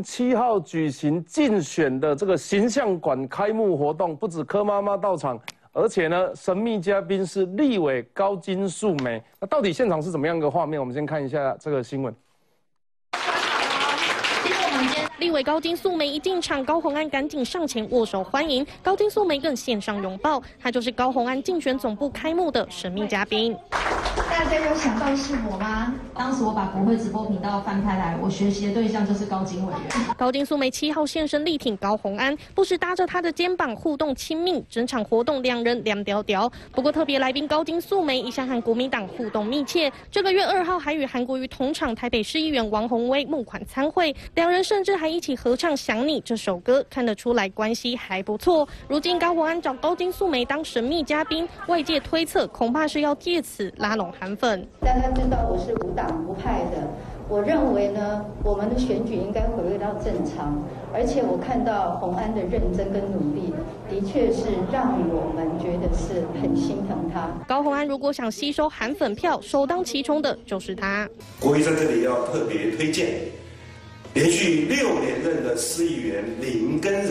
七号举行竞选的这个形象馆开幕活动，不止柯妈妈到场，而且呢，神秘嘉宾是立委高金素梅。那到底现场是怎么样一个画面？我们先看一下这个新闻。立委高金素梅一进场，高虹安赶紧上前握手欢迎，高金素梅更献上拥抱，她就是高虹安竞选总部开幕的神秘嘉宾。大家有想到是我吗？当时我把国会直播频道翻开来，我学习的对象就是高金委员。高金素梅七号现身力挺高虹安，不时搭着他的肩膀互动亲密，整场活动两人两屌屌。不过特别来宾高金素梅一向和国民党互动密切，这个月二号还与韩国瑜同场台北市议员王宏威募款参会，两人甚至还一起合唱《想你》这首歌，看得出来关系还不错。如今高虹安找高金素梅当神秘嘉宾，外界推测恐怕是要借此拉拢韩。粉，但他知道我是无党无派的。我认为呢，我们的选举应该回归到正常。而且我看到洪安的认真跟努力，的确是让我们觉得是很心疼他。高洪安如果想吸收韩粉票，首当其冲的就是他。国会在这里要特别推荐，连续六连任的市议员林根仁，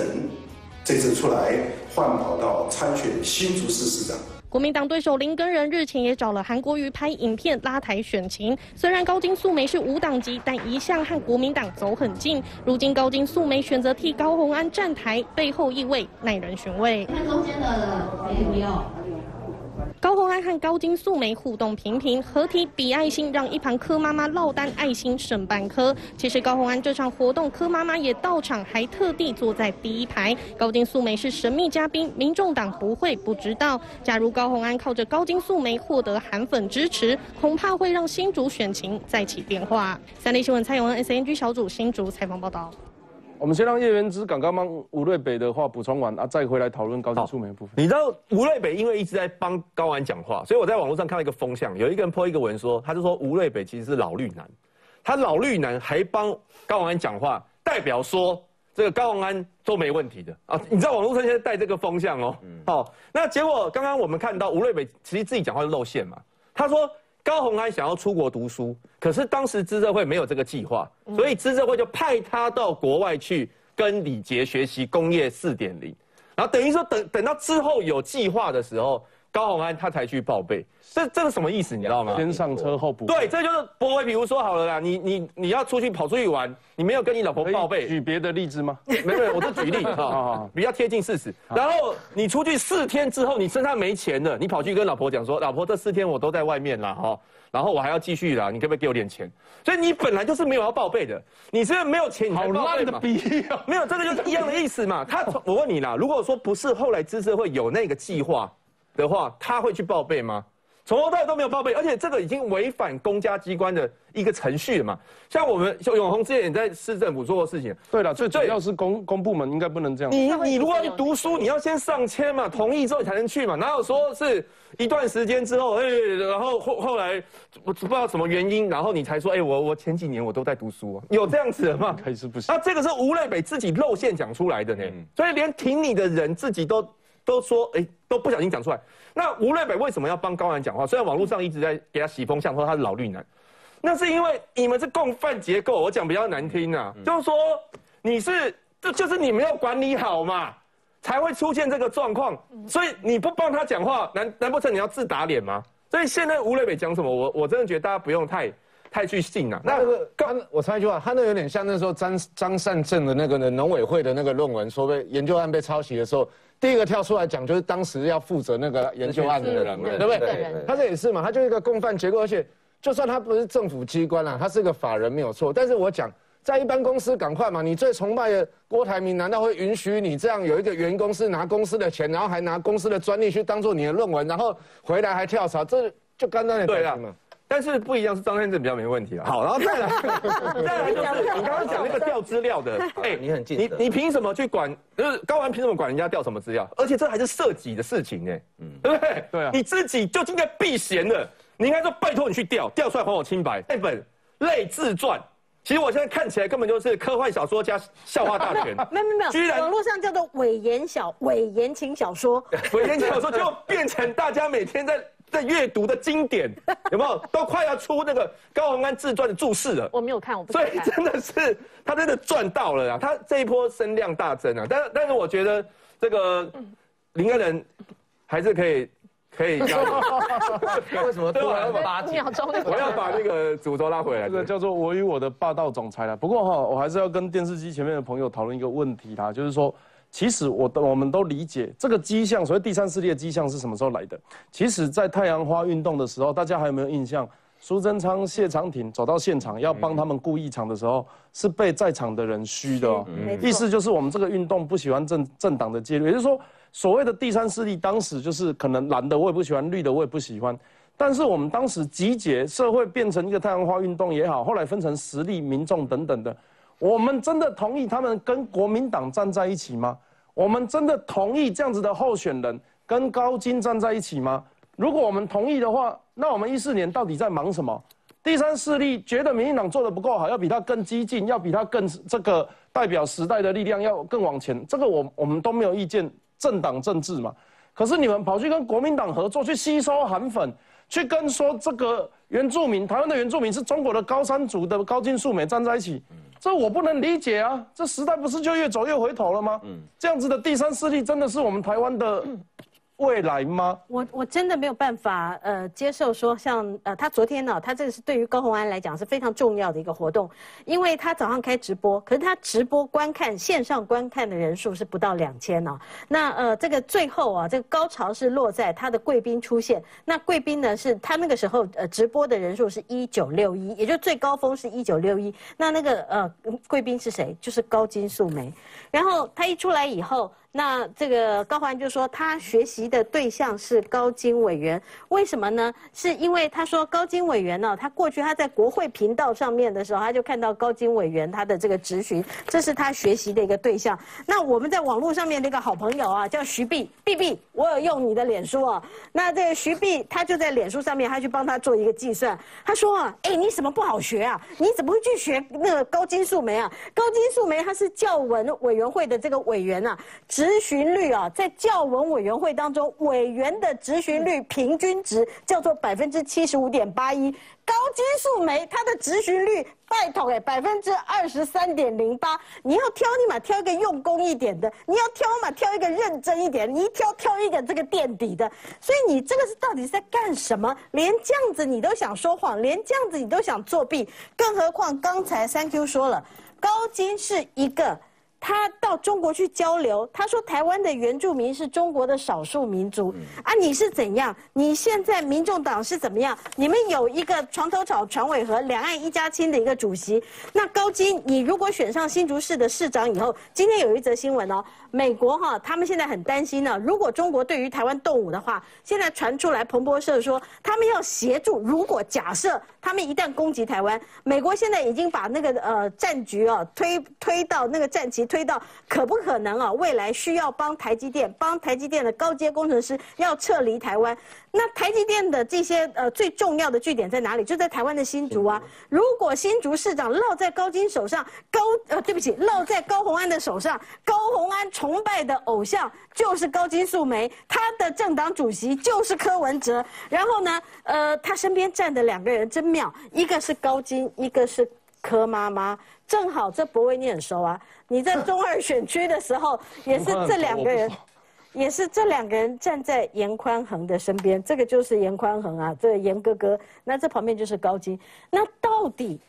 这次出来换跑道参选新竹市市长。国民党对手林根仁日前也找了韩国瑜拍影片拉台选情。虽然高金素梅是无党籍，但一向和国民党走很近。如今高金素梅选择替高虹安站台，背后意味耐人寻味。看中间的没有。高虹安和高金素梅互动频频，合体比爱心，让一旁柯妈妈落单爱心剩半颗。其实高虹安这场活动，柯妈妈也到场，还特地坐在第一排。高金素梅是神秘嘉宾，民众党不会不知道。假如高虹安靠着高金素梅获得韩粉支持，恐怕会让新竹选情再起变化。三立新闻蔡永恩 S N G 小组新竹采访报道。我们先让叶元之刚刚帮吴瑞北的话补充完啊，再回来讨论高金素梅部分。你知道吴瑞北因为一直在帮高安讲话，所以我在网络上看到一个风向，有一个人泼一个文说，他就说吴瑞北其实是老绿男，他老绿男还帮高安讲话，代表说这个高安都没问题的啊。你知道网络上现在带这个风向哦，好，那结果刚刚我们看到吴瑞北其实自己讲话就露馅嘛，他说。高鸿安想要出国读书，可是当时资政会没有这个计划，所以资政会就派他到国外去跟李杰学习工业四点零，然后等于说等等到之后有计划的时候。高鸿安他才去报备，这这是什么意思？你知道吗？先上车后补。对，这就是博伟。比如说好了啦，你你你要出去跑出去玩，你没有跟你老婆报备。举别的例子吗？没有，我就举例 哈，比较贴近事实。然后你出去四天之后，你身上没钱了，你跑去跟老婆讲说，老婆这四天我都在外面了哈，然后我还要继续啦，你可不可以给我点钱？所以你本来就是没有要报备的，你是没有钱，你好烂的比喻啊！没有，这个就是一样的意思嘛。他，我问你啦，如果说不是后来知识会有那个计划。的话，他会去报备吗？从头到尾都没有报备，而且这个已经违反公家机关的一个程序了嘛。像我们永红之前也在市政府做过事情。对了，最主要是公公部门应该不能这样。你你如果要读书，你要先上签嘛，同意之后才能去嘛。哪有说是一段时间之后，哎，然后后后来我不知道什么原因，然后你才说，哎，我我前几年我都在读书啊，有这样子的吗？可以是不行。那这个是吴磊北自己露馅讲出来的呢，所以连挺你的人自己都。都说哎，都不小心讲出来。那吴瑞北为什么要帮高兰讲话？虽然网络上一直在给他洗风向，说他是老绿男，那是因为你们是共犯结构。我讲比较难听啊，就是说你是，这就是你没有管理好嘛，才会出现这个状况。所以你不帮他讲话，难难不成你要自打脸吗？所以现在吴瑞北讲什么，我我真的觉得大家不用太太去信啊。那个刚我插一句话，他那有点像那时候张张善政的那个农委会的那个论文，说被研究案被抄袭的时候。第一个跳出来讲，就是当时要负责那个研究案的人，对不对？他这也是嘛，他就是一个共犯结构，而且就算他不是政府机关啦，他是个法人没有错。但是我讲，在一般公司赶快嘛，你最崇拜的郭台铭，难道会允许你这样有一个员工是拿公司的钱，然后还拿公司的专利去当做你的论文，然后回来还跳槽，这就刚刚的对了。但是不一样，是张先生比较没问题啊。好，然后再来，再来就是你刚刚讲那个调资料的，哎，你很近，你你凭什么去管？就是高安凭什么管人家调什么资料？而且这还是涉及的事情呢，嗯，对不对？对啊，你自己就应该避嫌的，你应该说拜托你去调，调出来还我清白。那本类自传，其实我现在看起来根本就是科幻小说加笑话大全。没有没有，居然网络上叫做伪言小伪言情小说，伪言情小说就变成大家每天在。在阅读的经典，有没有？都快要出那个高洪安自传的注释了。我没有看，我不所以真的是他真的赚到了啊！他这一波声量大增啊！但但是我觉得这个林恩人还是可以可以加油。为什么突然八五秒钟，我要把那个主轴拉回来。这个叫做我与我的霸道总裁了。不过哈，我还是要跟电视机前面的朋友讨论一个问题啦，就是说，其实我的我们都理解这个迹象，所谓第三势力的迹象是什么时候来的？其实，在太阳花运动的时候，大家还有没有印象？苏贞昌、谢长廷走到现场要帮他们顾一场的时候，是被在场的人虚的哦。意思就是我们这个运动不喜欢政政党的介入，也就是说，所谓的第三势力，当时就是可能蓝的我也不喜欢，绿的我也不喜欢。但是我们当时集结社会变成一个太阳花运动也好，后来分成实力、民众等等的，我们真的同意他们跟国民党站在一起吗？我们真的同意这样子的候选人跟高金站在一起吗？如果我们同意的话，那我们一四年到底在忙什么？第三势力觉得民进党做的不够好，要比他更激进，要比他更这个代表时代的力量要更往前，这个我我们都没有意见，政党政治嘛。可是你们跑去跟国民党合作，去吸收韩粉，去跟说这个原住民，台湾的原住民是中国的高山族的高金素美站在一起，这我不能理解啊！这时代不是就越走越回头了吗？这样子的第三势力真的是我们台湾的未来吗？我我真的没有办法呃接受说像呃他昨天呢、他这个是对于高虹安来讲是非常重要的一个活动，因为他早上开直播，可是他直播观看线上观看的人数是不到两千哦。那呃这个最后啊这个高潮是落在他的贵宾出现，那贵宾呢是他那个时候呃直播的人数是一九六一，也就最高峰是一九六一。那那个呃贵宾是谁？就是高金素梅。然后他一出来以后，那这个高环就说他学习的对象是高金委员，为什么呢？是因为他说高金委员呢，他过去他在国会频道上面的时候，他就看到高金委员他的这个质询，这是他学习的一个对象。那我们在网络上面的一个好朋友啊，叫徐碧碧碧，我有用你的脸书啊。那这个徐碧他就在脸书上面，他去帮他做一个计算，他说啊，哎，你什么不好学啊？你怎么会去学那个高金素梅啊？高金素梅她是教文委员会的这个委员啊，执行率啊，在教文委员会当中，委员的执行率平均值叫做百分之七十五点八一。高金素梅她的执行率，拜托哎，百分之二十三点零八。你要挑你嘛，挑一个用功一点的；你要挑嘛，挑一个认真一点。你一挑挑一个这个垫底的，所以你这个是到底是在干什么？连这样子你都想说谎，连这样子你都想作弊，更何况刚才三 Q 说了，高金是一个。他到中国去交流，他说台湾的原住民是中国的少数民族啊，你是怎样？你现在民众党是怎么样？你们有一个床头吵船尾和两岸一家亲的一个主席，那高金，你如果选上新竹市的市长以后，今天有一则新闻哦，美国哈，他们现在很担心呢，如果中国对于台湾动武的话，现在传出来彭博社说他们要协助，如果假设他们一旦攻击台湾，美国现在已经把那个呃战局啊推推到那个战旗。推到可不可能啊？未来需要帮台积电，帮台积电的高阶工程师要撤离台湾。那台积电的这些呃最重要的据点在哪里？就在台湾的新竹啊。如果新竹市长落在高金手上，高呃对不起，落在高虹安的手上，高虹安崇拜的偶像就是高金素梅，他的政党主席就是柯文哲。然后呢，呃，他身边站的两个人真妙，一个是高金，一个是柯妈妈。正好这博威你很熟啊，你在中二选区的时候 也是这两个人，也是这两个人站在严宽恒的身边，这个就是严宽恒啊，这个严哥哥，那这旁边就是高金，那到底？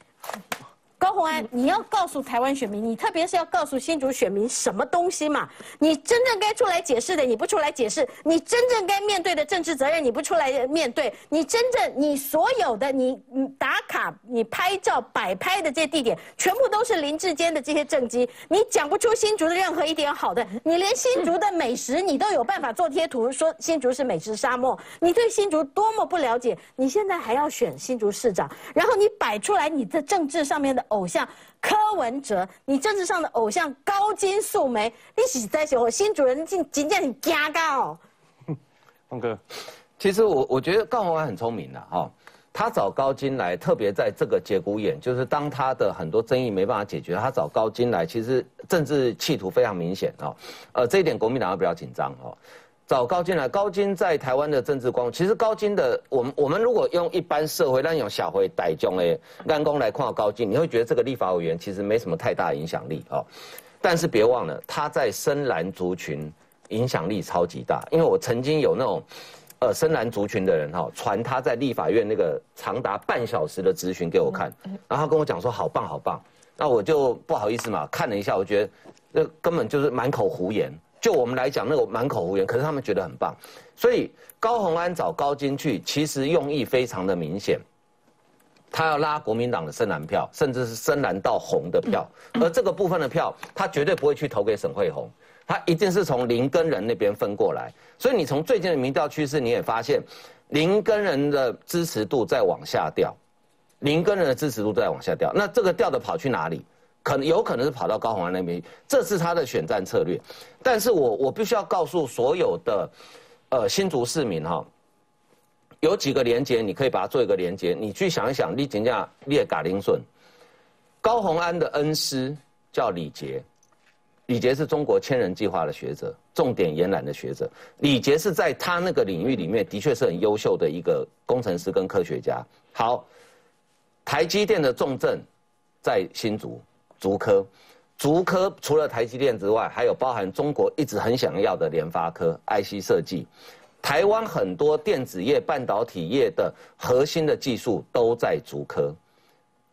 高虹安，你要告诉台湾选民，你特别是要告诉新竹选民什么东西嘛？你真正该出来解释的，你不出来解释；你真正该面对的政治责任，你不出来面对；你真正你所有的你打卡、你拍照、摆拍的这些地点，全部都是林志坚的这些政绩。你讲不出新竹的任何一点好的，你连新竹的美食你都有办法做贴图，说新竹是美食沙漠。你对新竹多么不了解？你现在还要选新竹市长，然后你摆出来你的政治上面的。偶像柯文哲，你政治上的偶像高金素梅，你是在说新主人竟竟然很尴尬哦。峰哥，其实我我觉得高虹安很聪明的哈，他找高金来，特别在这个节骨眼，就是当他的很多争议没办法解决，他找高金来，其实政治企图非常明显哦。呃，这一点国民党要比较紧张哦。找高金来，高金在台湾的政治光，其实高金的，我们我们如果用一般社会那种小回逮中诶，干工来看高金，你会觉得这个立法委员其实没什么太大影响力哦。但是别忘了，他在深蓝族群影响力超级大，因为我曾经有那种，呃，深蓝族群的人哈，传他在立法院那个长达半小时的咨询给我看，然后他跟我讲说好棒好棒，那我就不好意思嘛，看了一下，我觉得那根本就是满口胡言。就我们来讲，那个满口胡言，可是他们觉得很棒，所以高鸿安找高金去，其实用意非常的明显，他要拉国民党的深蓝票，甚至是深蓝到红的票，而这个部分的票，他绝对不会去投给沈惠红，他一定是从林根人那边分过来，所以你从最近的民调趋势，你也发现林根人的支持度在往下掉，林根人的支持度在往下掉，那这个掉的跑去哪里？可能有可能是跑到高鸿安那边，这是他的选战策略。但是我我必须要告诉所有的，呃新竹市民哈，有几个连接，你可以把它做一个连接。你去想一想，李景架列嘎林顺，高鸿安的恩师叫李杰，李杰是中国千人计划的学者，重点延揽的学者。李杰是在他那个领域里面的确是很优秀的一个工程师跟科学家。好，台积电的重镇在新竹。竹科，竹科除了台积电之外，还有包含中国一直很想要的联发科 IC 设计，台湾很多电子业、半导体业的核心的技术都在竹科。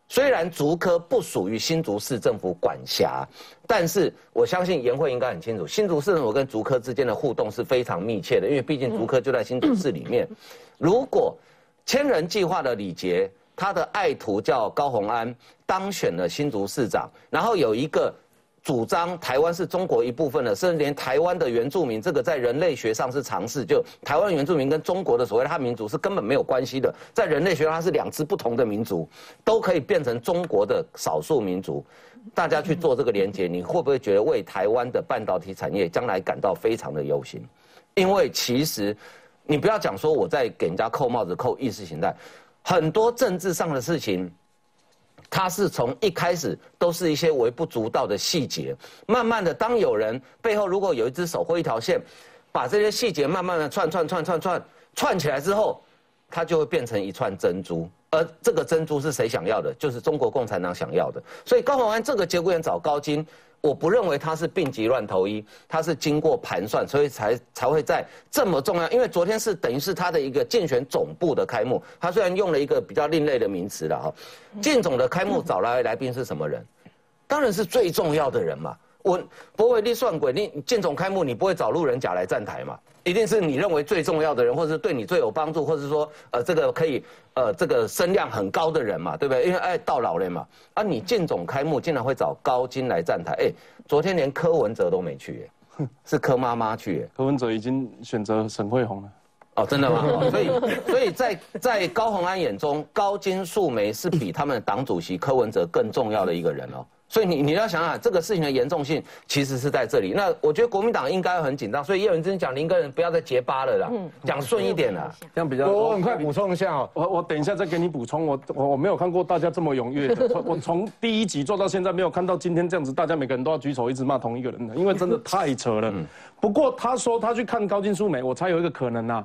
虽然竹科不属于新竹市政府管辖，但是我相信颜慧应该很清楚，新竹市政府跟竹科之间的互动是非常密切的，因为毕竟竹科就在新竹市里面。如果千人计划的李杰。他的爱徒叫高鸿安，当选了新竹市长，然后有一个主张台湾是中国一部分的，甚至连台湾的原住民，这个在人类学上是常识，就台湾原住民跟中国的所谓他民族是根本没有关系的，在人类学上它是两支不同的民族，都可以变成中国的少数民族。大家去做这个连接，你会不会觉得为台湾的半导体产业将来感到非常的忧心？因为其实你不要讲说我在给人家扣帽子、扣意识形态。很多政治上的事情，它是从一开始都是一些微不足道的细节，慢慢的，当有人背后如果有一只手或一条线，把这些细节慢慢的串串串串串串起来之后，它就会变成一串珍珠，而这个珍珠是谁想要的？就是中国共产党想要的。所以高鸿安这个节骨眼找高金。我不认为他是病急乱投医，他是经过盘算，所以才才会在这么重要。因为昨天是等于是他的一个竞选总部的开幕，他虽然用了一个比较另类的名词了哈，竞总的开幕找来来宾是什么人？当然是最重要的人嘛。我不会立算鬼，你建总开幕，你不会找路人甲来站台嘛？一定是你认为最重要的人，或者是对你最有帮助，或者是说，呃，这个可以，呃，这个声量很高的人嘛，对不对？因为哎，到老了嘛，啊，你建总开幕竟然会找高金来站台，哎，昨天连柯文哲都没去，耶，是柯妈妈去，耶，柯文哲已经选择沈惠红了，哦，真的吗？所以，所以在在高鸿安眼中，高金素梅是比他们的党主席柯文哲更重要的一个人哦。所以你你要想想这个事情的严重性，其实是在这里。那我觉得国民党应该很紧张，所以叶文真讲林根人不要再结巴了啦，讲顺一点啦，这样比较。我很快补充一下哦，我我等一下再给你补充。我我我没有看过大家这么踊跃的，我从第一集做到现在没有看到今天这样子，大家每个人都要举手一直骂同一个人的，因为真的太扯了。不过他说他去看高金素梅，我才有一个可能呐。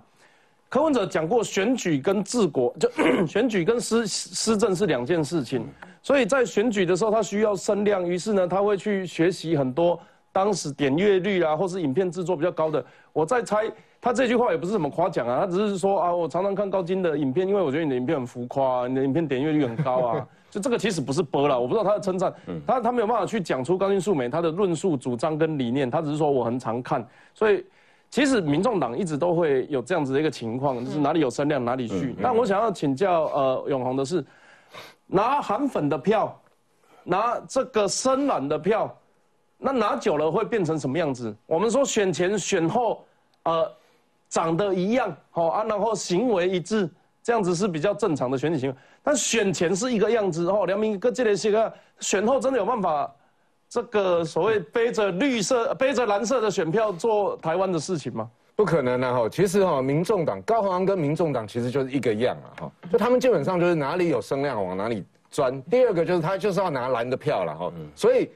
柯文哲讲过，选举跟治国就 选举跟施施政是两件事情，所以在选举的时候，他需要声量，于是呢，他会去学习很多当时点阅率啊，或是影片制作比较高的。我在猜，他这句话也不是什么夸奖啊，他只是说啊，我常常看高金的影片，因为我觉得你的影片很浮夸，你的影片点阅率很高啊，就这个其实不是播了，我不知道他的称赞，他他没有办法去讲出高金素梅他的论述、主张跟理念，他只是说我很常看，所以。其实民众党一直都会有这样子的一个情况，就是哪里有声量哪里去。但我想要请教呃永红的是，拿韩粉的票，拿这个深蓝的票，那拿久了会变成什么样子？我们说选前选后，呃，长得一样，好啊，然后行为一致，这样子是比较正常的选举行为。但选前是一个样子，哦，梁明哥这里是个，选后真的有办法？这个所谓背着绿色、背着蓝色的选票做台湾的事情吗？不可能啊！哈，其实哈，民众党高鸿安跟民众党其实就是一个样啊！哈，就他们基本上就是哪里有声量往哪里钻。第二个就是他就是要拿蓝的票了哈，所以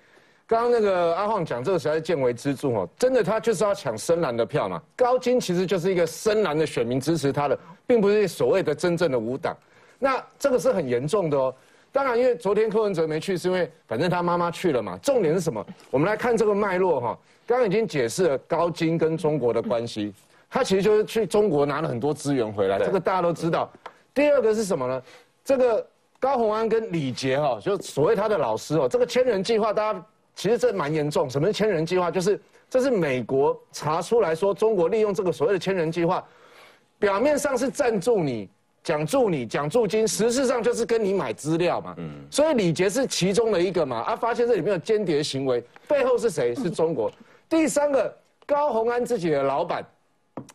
刚刚那个阿晃讲这个实在是见微知著哦，真的他就是要抢深蓝的票嘛。高金其实就是一个深蓝的选民支持他的，并不是所谓的真正的无党。那这个是很严重的哦。当然，因为昨天柯文哲没去，是因为反正他妈妈去了嘛。重点是什么？我们来看这个脉络哈。刚刚已经解释了高金跟中国的关系，他其实就是去中国拿了很多资源回来，这个大家都知道。第二个是什么呢？这个高鸿安跟李杰哈，就所谓他的老师哦，这个千人计划，大家。其实这蛮严重。什么是千人计划？就是这是美国查出来说，中国利用这个所谓的千人计划，表面上是赞助你、奖助你、讲助金，实质上就是跟你买资料嘛。嗯。所以李杰是其中的一个嘛。啊，发现这里面有间谍行为，背后是谁？是中国。第三个，高鸿安自己的老板，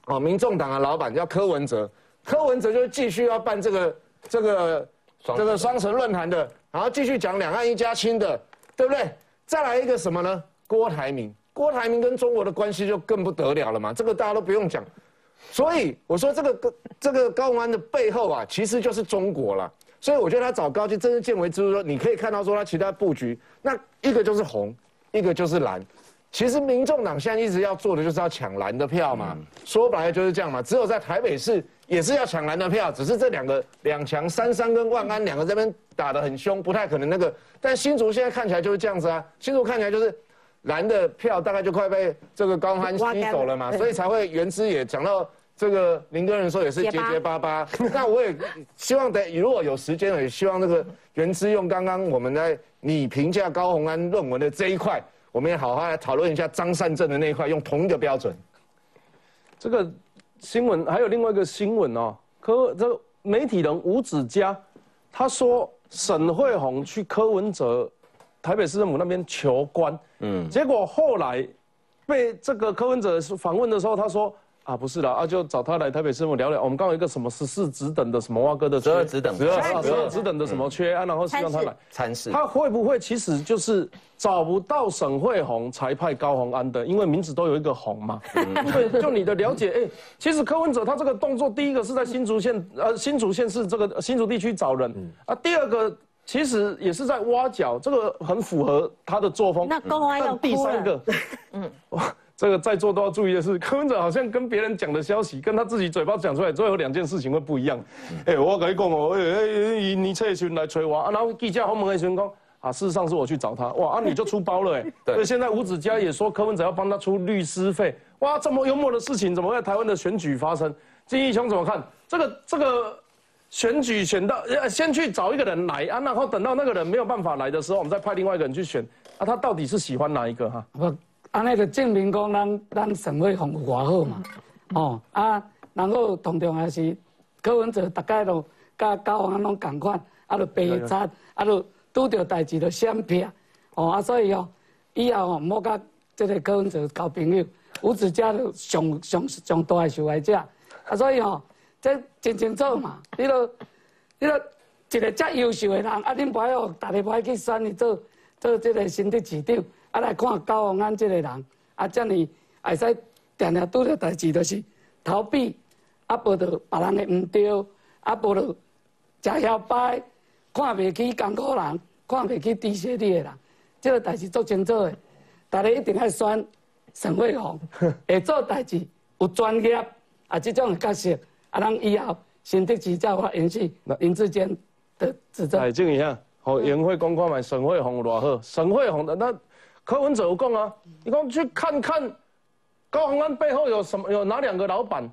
哦，民众党的老板叫柯文哲。柯文哲就继续要办这个这个这个双城论坛的，然后继续讲两岸一家亲的，对不对？再来一个什么呢？郭台铭，郭台铭跟中国的关系就更不得了了嘛，这个大家都不用讲。所以我说这个这个高鸿安的背后啊，其实就是中国了。所以我觉得他找高金真是见微知著。说你可以看到说他其他布局，那一个就是红，一个就是蓝。其实民众党现在一直要做的就是要抢蓝的票嘛，说白了就是这样嘛。只有在台北市也是要抢蓝的票，只是这两个两强三三跟万安两个这边打得很凶，不太可能那个。但新竹现在看起来就是这样子啊，新竹看起来就是蓝的票大概就快被这个高安吸走了嘛，所以才会原之也讲到这个林根人说也是结结巴巴。那我也希望等如果有时间，也希望那个原之用刚刚我们在你评价高鸿安论文的这一块。我们也好好来讨论一下张善政的那一块，用同一个标准。这个新闻还有另外一个新闻哦，科这媒体人吴子嘉，他说沈惠宏去柯文哲台北市政府那边求官，嗯，结果后来被这个柯文哲访问的时候，他说。啊，不是了啊，就找他来台北市政府聊聊。我们刚有一个什么十四职等的什么蛙哥的十二职等，十二十二职等的什么缺啊，然后希望他来参事。他会不会其实就是找不到沈惠宏才派高鸿安的？因为名字都有一个宏嘛。对，就你的了解，哎，其实柯文哲他这个动作，第一个是在新竹县，呃，新竹县是这个新竹地区找人啊。第二个其实也是在挖角，这个很符合他的作风。那高鸿安要第三个，嗯，哇。这个在座都要注意的是，柯文哲好像跟别人讲的消息，跟他自己嘴巴讲出来，最后两件事情会不一样。哎，我跟你讲哦，哎，你蔡群来催我啊，然后记者后门的员工啊，事实上是我去找他，哇，啊 你就出包了哎。所以现在吴子嘉也说柯文哲要帮他出律师费，哇，这么幽默的事情怎么会在台湾的选举发生？金义雄怎么看？这个这个选举选到，先去找一个人来啊，然后等到那个人没有办法来的时候，我们再派另外一个人去选。啊，他到底是喜欢哪一个哈？安尼就证明讲，咱咱沈惠宏有偌好嘛，哦啊，然后同重要是柯文哲大概都甲高雄拢共款，啊，就白贼，啊，就拄着代志就闪避，哦啊，所以哦，以后哦，莫甲这个柯文哲交朋友，吴子嘉就上上上大的受害者，啊，所以哦，这真清楚嘛，你都你都一个遮优秀的人，啊，恁不爱哦，大家不爱去选你做做即个新的市长。啊，来看高鸿安即个人，啊，这呢会使常常拄着代志，就是逃避，啊，报道别人的毋对，啊，报道食嚣摆，看袂起艰苦人，看袂起低学历的人，这个代志做清楚的，大家一定要选沈惠宏，会做代志，有专业，啊，即种角色，啊，咱以后新的执照发延续林志坚的执政。哎静一下，好，研会公看卖沈惠宏偌好，沈惠宏的那。柯文哲有讲啊，你讲去看看高鸿安背后有什么，有哪两个老板？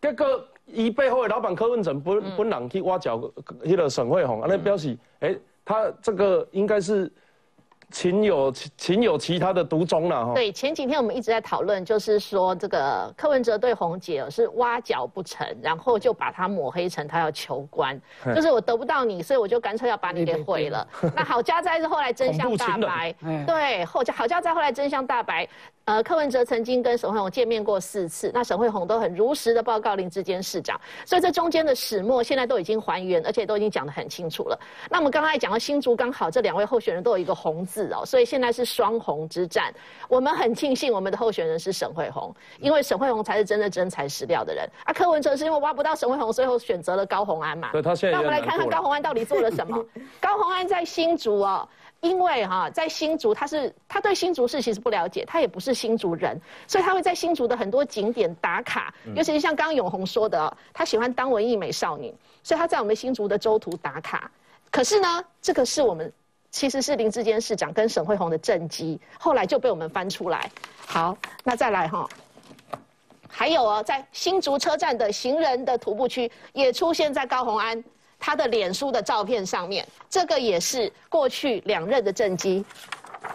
这个伊背后的老板柯文哲本本人去挖角迄个沈惠宏，啊，那表示，哎，他这个应该是。情有情有其他的独钟了哈。对，前几天我们一直在讨论，就是说这个柯文哲对红姐是挖角不成，然后就把他抹黑成他要求官，就是我得不到你，所以我就干脆要把你给毁了。那郝家在是后来真相大白，对，后家好家在后来真相大白。呃，柯文哲曾经跟沈惠宏见面过四次，那沈惠宏都很如实的报告林志坚市长，所以这中间的始末现在都已经还原，而且都已经讲得很清楚了。那我们刚才讲到新竹刚好这两位候选人都有一个红字哦，所以现在是双红之战。我们很庆幸我们的候选人是沈惠宏，因为沈惠宏才是真的真材实料的人。啊，柯文哲是因为挖不到沈惠宏，最后选择了高鸿安嘛。那我们来看看高鸿安到底做了什么。高鸿安在新竹哦。因为哈在新竹，他是他对新竹市其实不了解，他也不是新竹人，所以他会在新竹的很多景点打卡，尤其是像刚刚永红说的，他喜欢当文艺美少女，所以他在我们新竹的州图打卡。可是呢，这个是我们其实是林志坚市长跟沈惠宏的政绩，后来就被我们翻出来。好，那再来哈。还有哦，在新竹车站的行人的徒步区也出现在高鸿安他的脸书的照片上面，这个也是过去两任的政绩。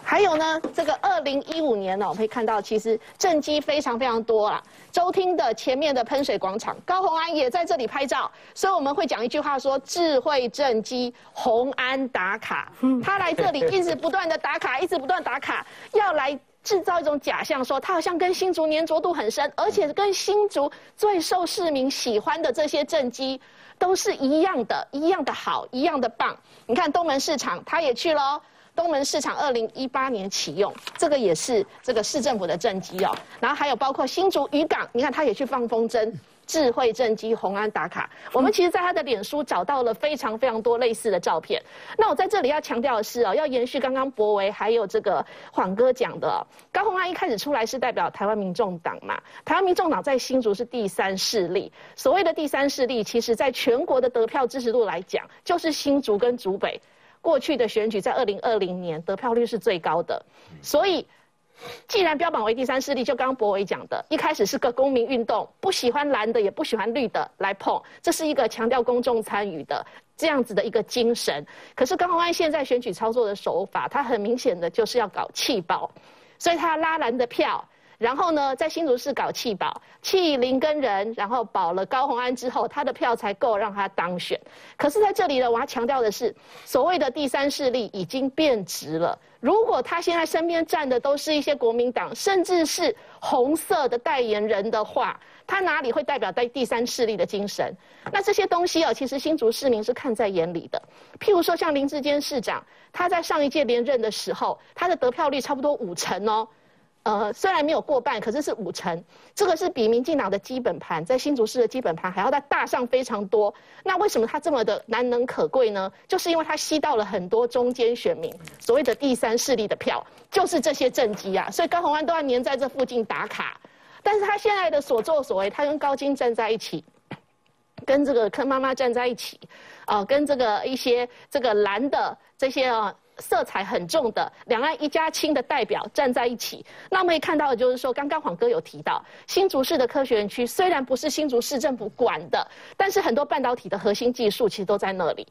还有呢，这个二零一五年呢，我们可以看到其实政绩非常非常多啦。周厅的前面的喷水广场，高鸿安也在这里拍照，所以我们会讲一句话说：智慧政绩，鸿安打卡。他来这里一直不断的打卡，一直不断打卡，要来。制造一种假象，说他好像跟新竹粘着度很深，而且跟新竹最受市民喜欢的这些政绩都是一样的，一样的好，一样的棒。你看东门市场，他也去了，东门市场二零一八年启用，这个也是这个市政府的政绩哦。然后还有包括新竹渔港，你看他也去放风筝。智慧正机红安打卡，我们其实在他的脸书找到了非常非常多类似的照片。那我在这里要强调的是哦，要延续刚刚博维还有这个晃哥讲的，高红安一开始出来是代表台湾民众党嘛，台湾民众党在新竹是第三势力。所谓的第三势力，其实在全国的得票支持度来讲，就是新竹跟竹北过去的选举在二零二零年得票率是最高的，所以。既然标榜为第三势力，就刚刚博伟讲的，一开始是个公民运动，不喜欢蓝的，也不喜欢绿的来碰，这是一个强调公众参与的这样子的一个精神。可是高鸿安现在选举操作的手法，他很明显的就是要搞气爆，所以他拉蓝的票。然后呢，在新竹市搞弃保，弃林跟人，然后保了高鸿安之后，他的票才够让他当选。可是在这里呢，我要强调的是，所谓的第三势力已经变质了。如果他现在身边站的都是一些国民党，甚至是红色的代言人的话，他哪里会代表在第三势力的精神？那这些东西哦，其实新竹市民是看在眼里的。譬如说，像林志坚市长，他在上一届连任的时候，他的得票率差不多五成哦。呃，虽然没有过半，可是是五成，这个是比民进党的基本盘在新竹市的基本盘还要再大上非常多。那为什么他这么的难能可贵呢？就是因为他吸到了很多中间选民，所谓的第三势力的票，就是这些政绩啊。所以高鸿安都要黏在这附近打卡，但是他现在的所作所为，他跟高金站在一起，跟这个坑妈妈站在一起，啊，跟这个一些这个蓝的这些啊。色彩很重的两岸一家亲的代表站在一起，那我们也看到的就是说，刚刚黄哥有提到，新竹市的科学园区虽然不是新竹市政府管的，但是很多半导体的核心技术其实都在那里。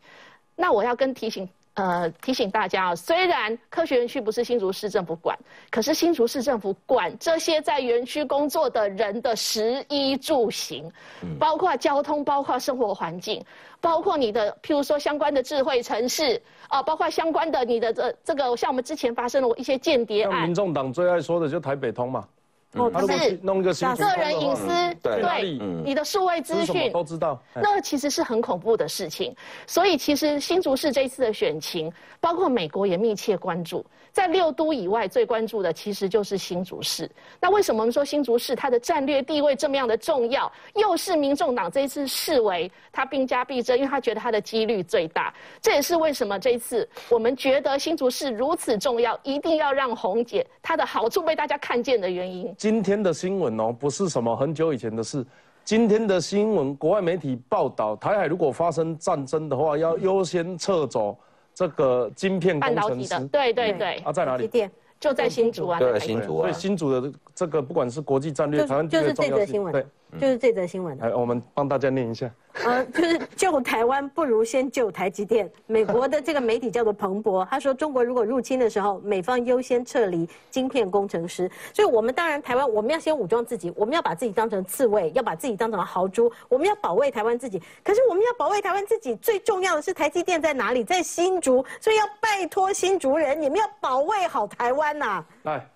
那我要跟提醒。呃，提醒大家啊，虽然科学园区不是新竹市政府管，可是新竹市政府管这些在园区工作的人的食衣住行，包括交通，包括生活环境，包括你的，譬如说相关的智慧城市啊，包括相关的你的这这个，像我们之前发生了一些间谍案。民众党最爱说的就台北通嘛。哦，不是弄一个个人隐私，对，你的数位资讯都知道，那其实是很恐怖的事情。所以其实新竹市这一次的选情，包括美国也密切关注。在六都以外，最关注的其实就是新竹市。那为什么我们说新竹市它的战略地位这么样的重要？又是民众党这一次视为他兵家必争，因为他觉得他的几率最大。这也是为什么这一次我们觉得新竹市如此重要，一定要让红姐她的好处被大家看见的原因。今天的新闻哦，不是什么很久以前的事。今天的新闻，国外媒体报道，台海如果发生战争的话，要优先撤走。这个晶片工程师，对对对，啊，在哪里？就在新竹啊，对新竹啊。所以新竹的这个，不管是国际战略，台湾就是这则新闻，对。就是这则新闻。来，我们帮大家念一下。呃，就是救台湾不如先救台积电。美国的这个媒体叫做彭博，他说中国如果入侵的时候，美方优先撤离晶片工程师。所以，我们当然台湾我们要先武装自己，我们要把自己当成刺猬，要把自己当成豪猪，我们要保卫台湾自己。可是，我们要保卫台湾自己，最重要的是台积电在哪里？在新竹，所以要拜托新竹人，你们要保卫好台湾呐。来。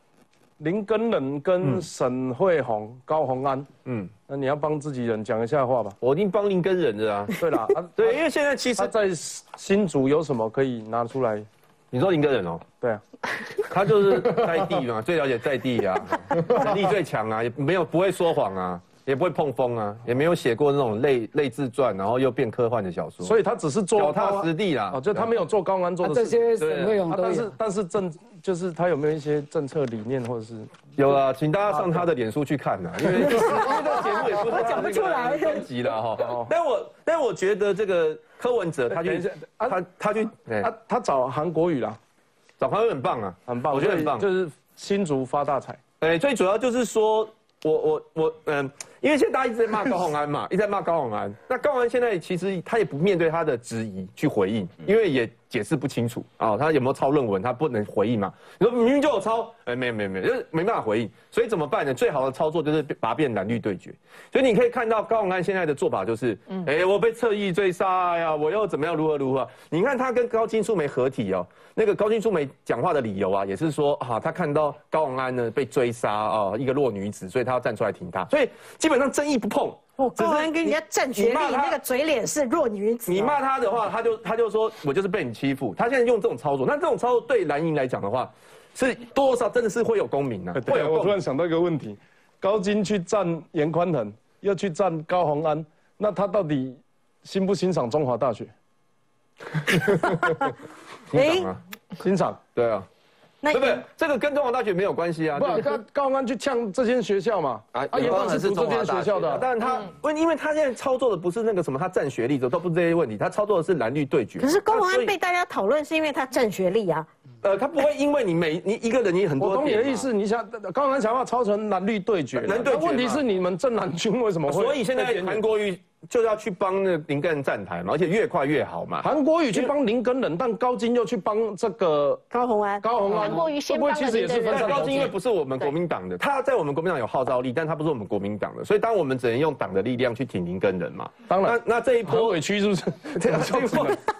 林根仁跟沈惠宏、高宏安，嗯，那你要帮自己人讲一下话吧。我已经帮林根仁的啊。对啦，对，因为现在其实他在新竹有什么可以拿出来？你说林根仁哦？对啊，他就是在地嘛，最了解在地啊，能力最强啊，也没有不会说谎啊。也不会碰风啊，也没有写过那种类类自传，然后又变科幻的小说，所以他只是做脚踏实地啦。哦，就他没有做高安做的这些沈慧勇都但是但是政就是他有没有一些政策理念或者是？有啊，请大家上他的脸书去看呐，因为 因为这个节目也不是讲不出来分级的哈。但我但我觉得这个柯文哲他去他他去他他找韩国语啦，找韩国很棒啊，很棒，我觉得很棒，就是新竹发大财。哎，最主要就是说。我我我嗯，因为现在大家一直在骂高鸿安嘛，一直在骂高鸿安。那高鸿安现在其实他也不面对他的质疑去回应，因为也解释不清楚啊，他有没有抄论文，他不能回应嘛。你说明明就有抄，哎，没有没有没有，就是没办法回应。所以怎么办呢？最好的操作就是把变蓝绿对决。所以你可以看到高鸿安现在的做法就是，哎，我被侧翼追杀呀，我又怎么样如何如何？你看他跟高金素梅合体哦。那个高金素梅讲话的理由啊，也是说啊，他看到高宏安呢被追杀啊，一个弱女子，所以他要站出来挺他，所以基本上争议不碰。我，高宏安跟人家战学历，那个嘴脸是弱女子。你骂他的话，他就他就说我就是被你欺负。他现在用这种操作，那这种操作对蓝营来讲的话，是多少真的是会有公民呢？对，我突然想到一个问题，高金去站严宽恒，又去站高宏安，那他到底欣不欣赏中华大学？欣赏啊，欣赏，对啊，对不对？这个跟中华大学没有关系啊。不，高高安去呛这间学校嘛？啊，也当然是这间学校的。但是他，因因为他现在操作的不是那个什么，他占学历的都不是这些问题，他操作的是蓝绿对决。可是高安被大家讨论是因为他占学历啊。呃，他不会因为你每你一个人你很多。我懂你的意思，你想刚刚想要抄成蓝绿对决，蓝对决。问题是你们正蓝军为什么会？所以现在韩国瑜。就要去帮那林根人站台嘛，而且越快越好嘛。韩国瑜去帮林根人，但高金又去帮这个高鸿安。高鸿安，韩国瑜先帮其实也是但高金因为不是我们国民党的，他在我们国民党有号召力，但他不是我们国民党的，所以当我们只能用党的力量去挺林根人嘛。当然，那那这一波委屈是不是？这样就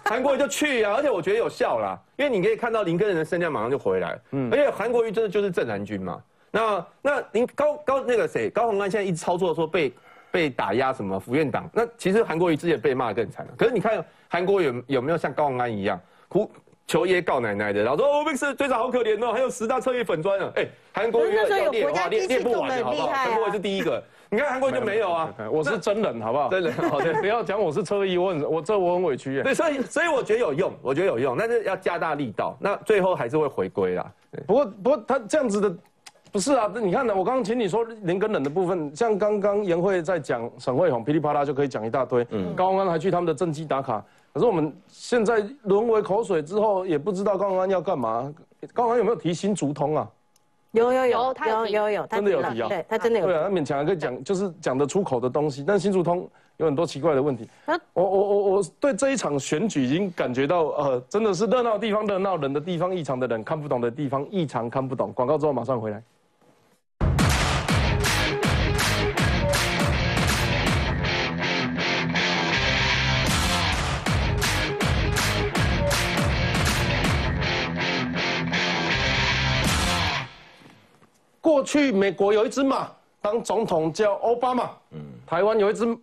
韩国瑜就去啊，而且我觉得有效啦，因为你可以看到林根人的声量马上就回来。嗯，而且韩国瑜真的就是正南军嘛。那那林高高那个谁高鸿安现在一直操作说被。被打压什么？福院党那其实韩国瑜之前被骂更惨了。可是你看韩国有有没有像高鸿安一样哭求爷告奶奶的，然后说哦，被是队长好可怜哦，还有十大彻夜粉砖啊！哎，韩国瑜要练的话练练不完的，好不好？韩国瑜是第一个，你看韩国瑜就没有啊。我是真人，好不好？真人，好的，不要讲我是车衣，我很我这我很委屈。对，所以所以我觉得有用，我觉得有用，但是要加大力道，那最后还是会回归啦。不过不过他这样子的。不是啊，你看呢，我刚刚请你说林跟冷的部分，像刚刚颜慧在讲沈慧红噼里啪啦就可以讲一大堆。嗯，高安还去他们的政绩打卡，可是我们现在沦为口水之后，也不知道高安要干嘛。高安有没有提新竹通啊？有有有，他有有有，真的有提啊？对他真的有。对啊，他勉强还可以讲，就是讲得出口的东西。但新竹通有很多奇怪的问题。我我我我对这一场选举已经感觉到，呃，真的是热闹地方热闹，人的地方异常的人看不懂的地方异常看不懂。广告之后马上回来。过去美国有一只马当总统叫奥巴马，嗯，台湾有一只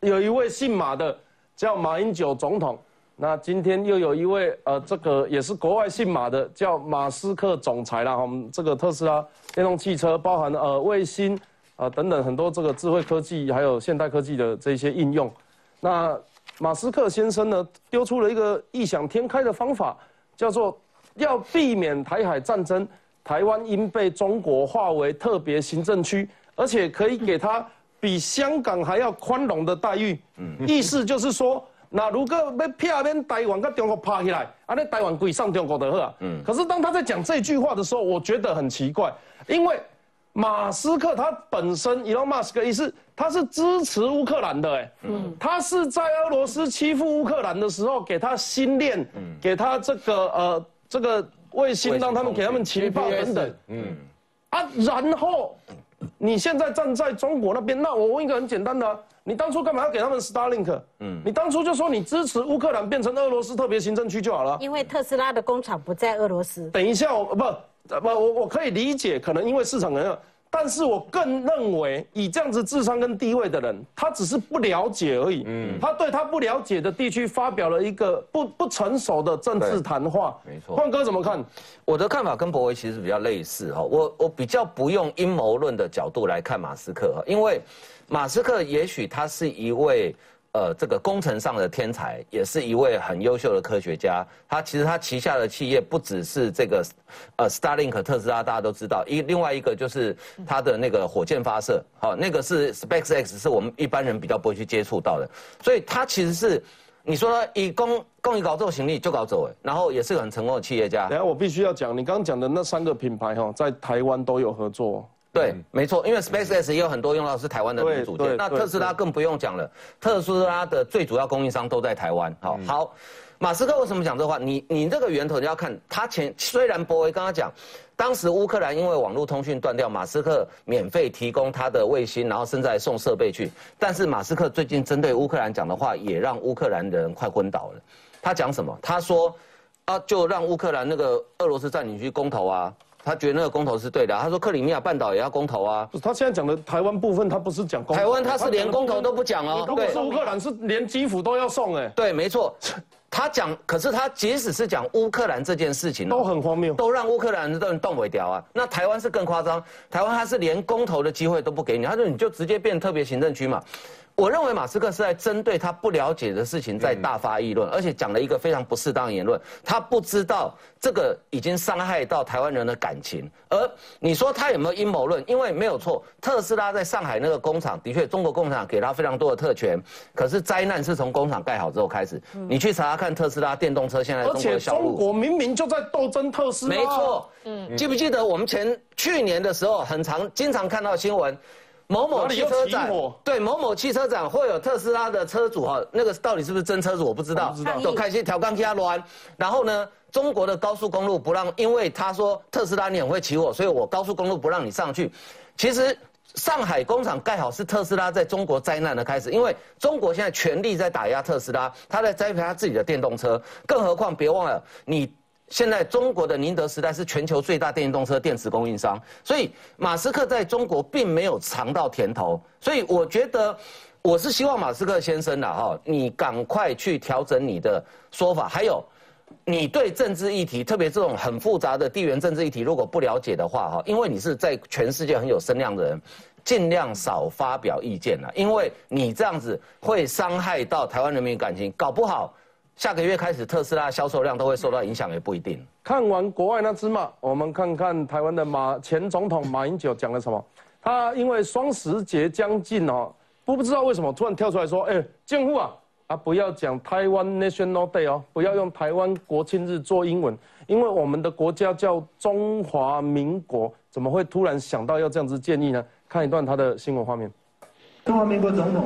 有一位姓马的叫马英九总统，那今天又有一位呃这个也是国外姓马的叫马斯克总裁啦，我们这个特斯拉电动汽车包含呃卫星啊等等很多这个智慧科技还有现代科技的这些应用，那马斯克先生呢丢出了一个异想天开的方法，叫做要避免台海战争。台湾应被中国划为特别行政区，而且可以给他比香港还要宽容的待遇。嗯意思就是说，那如果被片面台湾跟中国拍起来，啊，那台湾归上中国的好。嗯。可是当他在讲这句话的时候，我觉得很奇怪，因为马斯克他本身，Elon Musk 意思他是支持乌克兰的，哎，嗯，他是在俄罗斯欺负乌克兰的时候给他新链，给他这个呃这个。卫星让他们给他们情报等等，嗯，啊，然后你现在站在中国那边，那我问一个很简单的，你当初干嘛要给他们 Starlink？嗯，你当初就说你支持乌克兰变成俄罗斯特别行政区就好了。因为特斯拉的工厂不在俄罗斯。等一下，我不不，我我可以理解，可能因为市场原因，但是我更认为，以这样子智商跟地位的人，他只是不了解而已。嗯，他对他不了解的地区发表了一个不不成熟的政治谈话。没错，焕哥怎么看？我的看法跟博维其实比较类似哈。我我比较不用阴谋论的角度来看马斯克哈，因为马斯克也许他是一位。呃，这个工程上的天才，也是一位很优秀的科学家。他其实他旗下的企业不只是这个，呃，Starlink 特斯拉，大家都知道。一另外一个就是他的那个火箭发射，好，那个是 SpaceX，是我们一般人比较不会去接触到的。所以他其实是，你说以公公益搞做行李就搞走哎，然后也是很成功的企业家。等下我必须要讲，你刚刚讲的那三个品牌哈，在台湾都有合作。对，没错，因为 SpaceX 也有很多用到是台湾的零组件，那特斯拉更不用讲了，特斯拉的最主要供应商都在台湾。好，好，马斯克为什么讲这话？你你这个源头你要看，他前虽然博威刚刚讲，当时乌克兰因为网络通讯断掉，马斯克免费提供他的卫星，然后甚至还送设备去，但是马斯克最近针对乌克兰讲的话，也让乌克兰人快昏倒了。他讲什么？他说啊，就让乌克兰那个俄罗斯占领区公投啊。他觉得那个公投是对的，他说克里米亚半岛也要公投啊。他现在讲的台湾部分，他不是讲公台湾，他是连公投都不讲哦。对，是乌克兰是连基辅都要送哎。对，没错。他讲，可是他即使是讲乌克兰这件事情，都很荒谬，都让乌克兰人都动尾掉啊。那台湾是更夸张，台湾他是连公投的机会都不给你，他说你就直接变特别行政区嘛。我认为马斯克是在针对他不了解的事情在大发议论，而且讲了一个非常不适当的言论。他不知道这个已经伤害到台湾人的感情。而你说他有没有阴谋论？因为没有错，特斯拉在上海那个工厂的确，中国共产党给他非常多的特权。可是灾难是从工厂盖好之后开始。你去查查看特斯拉电动车现在中国的销路。中国明明就在斗争特斯拉。没错，嗯，记不记得我们前去年的时候，很常经常看到新闻。某某汽车展，对某某汽车展会有特斯拉的车主哈，那个到底是不是真车主我不知道，都开些调缸加乱。然后呢，中国的高速公路不让，因为他说特斯拉你很会起火，所以我高速公路不让你上去。其实上海工厂盖好是特斯拉在中国灾难的开始，因为中国现在全力在打压特斯拉，他在栽培他自己的电动车。更何况别忘了你。现在中国的宁德时代是全球最大电动车电池供应商，所以马斯克在中国并没有尝到甜头，所以我觉得我是希望马斯克先生呐，哈，你赶快去调整你的说法，还有你对政治议题，特别这种很复杂的地缘政治议题，如果不了解的话，哈，因为你是在全世界很有声量的人，尽量少发表意见了，因为你这样子会伤害到台湾人民感情，搞不好。下个月开始，特斯拉销售量都会受到影响，也不一定。看完国外那只马，我们看看台湾的马前总统马英九讲了什么。他因为双十节将近哦，不不知道为什么突然跳出来说：“哎，政府啊，啊不要讲台湾 National Day 哦，不要用台湾国庆日做英文，因为我们的国家叫中华民国，怎么会突然想到要这样子建议呢？”看一段他的新闻画面。中华民国总统